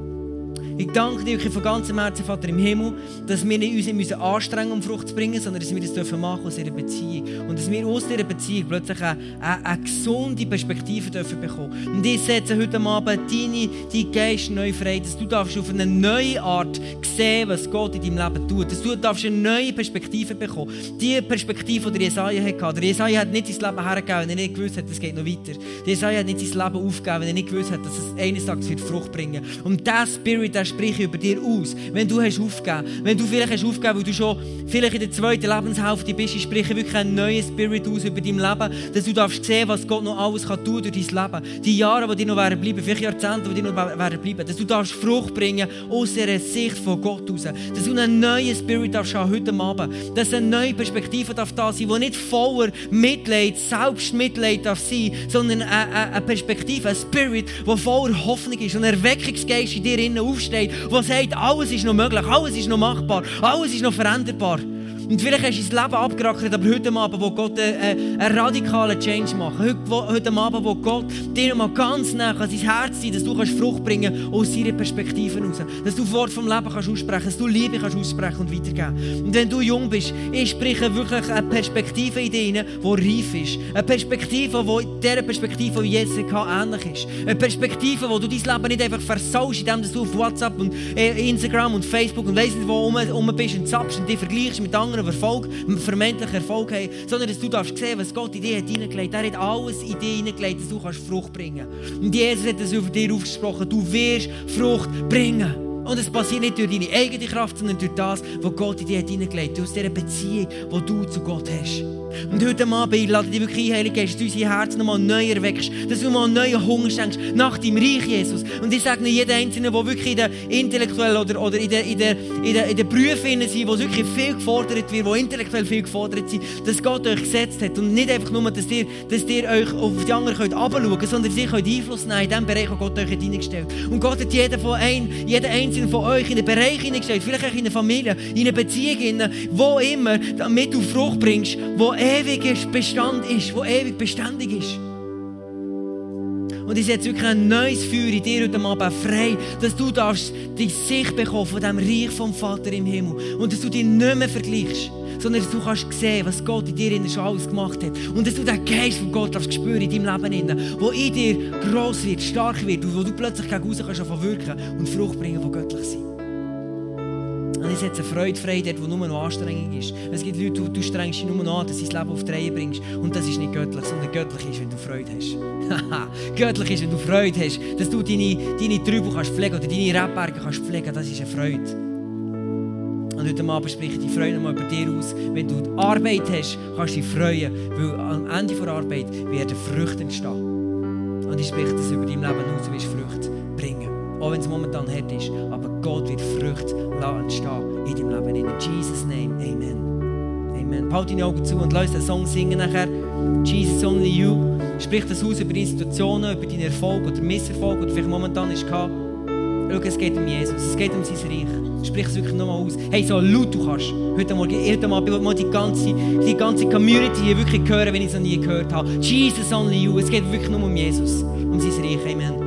Ich danke dir wirklich von ganzem Herzen, Vater im Himmel, dass wir nicht uns anstrengen um Frucht zu bringen, sondern dass wir das dürfen machen aus dieser Beziehung. Und dass wir aus dieser Beziehung plötzlich eine, eine, eine gesunde Perspektive dürfen bekommen. Und ich setze heute Abend deine, deinen Geist neu frei, dass du darfst auf eine neue Art sehen, was Gott in deinem Leben tut. Dass du darfst eine neue Perspektive bekommen. Die Perspektive, die Jesaja hatte. Der Jesaja hat nicht sein Leben hergegeben, wenn er nicht gewusst hat, es geht noch weiter. Der Jesaja hat nicht sein Leben aufgegeben, wenn er nicht gewusst hat, dass es eines Tages Frucht bringen wird. Und dieser Spirit, der spreche über dir aus. Wenn du hast aufgegeben, wenn du vielleicht hast aufgegeben, weil du schon vielleicht in der zweiten Lebenshälfte bist, ich spreche wirklich einen neuen Spirit aus über dein Leben, dass du darfst sehen, was Gott noch alles kann tun durch dein Leben. Die Jahre, die dir noch werden bleiben, vielleicht Jahrzehnte, die dir noch werden bleiben, dass du darfst Frucht bringen aus dieser Sicht von Gott raus. Dass du einen neuen Spirit darfst haben heute Abend. Dass eine neue Perspektive darf da sein, die nicht voller Mitleid, Selbstmitleid darf sein, sondern eine, Perspektive, ein Spirit, der voller Hoffnung ist und Erweckungsgeist in dir innen aufsteht, der sagt, alles ist noch möglich, alles ist noch machbar, alles ist noch veränderbar. Und vielleicht hast du dein Leben abgerackert, aber heute Abend, wo Gott einen, einen radikalen Change macht, heute, heute Abend, wo Gott dir mal ganz nah an sein Herz zieht, dass du kannst Frucht bringen kannst aus seiner Perspektive heraus. Dass du Wort vom Leben kannst aussprechen dass du Liebe kannst aussprechen und weitergeben. Und wenn du jung bist, ich spreche wirklich eine Perspektive in dir die reif ist. Eine Perspektive, die dieser Perspektive, die Jesus hatte, ähnlich ist. Eine Perspektive, wo du dein Leben nicht einfach versaust, indem du auf WhatsApp und äh, Instagram und Facebook und weiss nicht, wo rum, rum bist und zappst und dich vergleichst mit anderen anderen Erfolg, vermeintlichen Erfolg haben, sondern dass du darfst sehen, was Gott in dir hat hineingelegt. Er hat alles in dir hineingelegt, dass du kannst Frucht bringen kannst. Und Jesus hat es über dir aufgesprochen, du wirst Frucht bringen. Und es passiert nicht durch deine eigene Kraft, sondern durch das, was Gott in dir hat, aus dieser Beziehung, die du zu Gott hast. Und heute Abend, lade dich wirklich ein, Heilige Geist, dass du unser Herz nochmal neu erweckst, dass du mal neuen Hunger schenkst nach deinem Reich, Jesus. Und ich sage jedem Einzelnen, der wirklich in der intellektuellen oder, oder in der, in der, in der, in der Berufen sind, wo wirklich viel gefordert wird, wo intellektuell viel gefordert sind, dass Gott euch gesetzt hat. Und nicht einfach nur, dass ihr, dass ihr euch auf die anderen könnt runterschauen könnt, sondern ihr könnt Einfluss nehmen in dem Bereich, wo Gott euch hineingestellt hat. Und Gott hat jeden, von ein, jeden Einzelnen von euch in einen Bereich hineingestellt, vielleicht auch in eine Familie, in eine Beziehung, wo immer, damit du Frucht bringst, wo ewig ist, Bestand ist, wo ewig beständig ist. Und ich setze wirklich ein neues Feuer in dir heute Abend frei, dass du darfst die Sicht bekommen von dem Reich vom Vater im Himmel. Und dass du dich nicht mehr vergleichst, sondern dass du kannst sehen, was Gott in dir schon alles gemacht hat. Und dass du den Geist von Gott darfst spüren in deinem Leben, wo in dir gross wird, stark wird und wo du plötzlich gegen raus kannst wirken und Frucht bringen, die göttlich sind. Und ich setze Freude frei dort, wo nur noch Anstrengung ist. Es gibt Leute, du, du strengst dich nur noch an, dass du dein Leben auf die Reihe bringst. Und das ist nicht göttlich, sondern göttlich ist, wenn du Freude hast. göttlich ist, wenn du Freude hast, dass du deine, deine Trübel kannst pflegen oder deine Rebberge kannst pflegen. Das ist eine Freude. Und heute Abend spreche ich die Freude nochmal über dir aus. Wenn du Arbeit hast, kannst du dich freuen, weil am Ende der Arbeit werden Früchte entstehen. Und ich spreche das über dein Leben aus, du wirst Früchte bringen. Auch wenn es momentan hart ist. Aber Gott wird Früchte entstehen in deinem Leben. In Jesus' Name. Amen. Amen. Halt deine Augen zu und lass den Song singen nachher. Jesus Only You. Sprich das aus über deine Situationen, über deinen Erfolg oder Misserfolg oder vielleicht momentan ist gehabt. Schau, es geht um Jesus, es geht um sein Reich. Sprich es wirklich nochmal aus. Hey, so laut du kannst. Heute Morgen, heute Abend, mal die ganze, die ganze Community hier wirklich hören, wenn ich es noch nie gehört habe. Jesus only you. Es geht wirklich nur um Jesus, um sein Reich. Amen.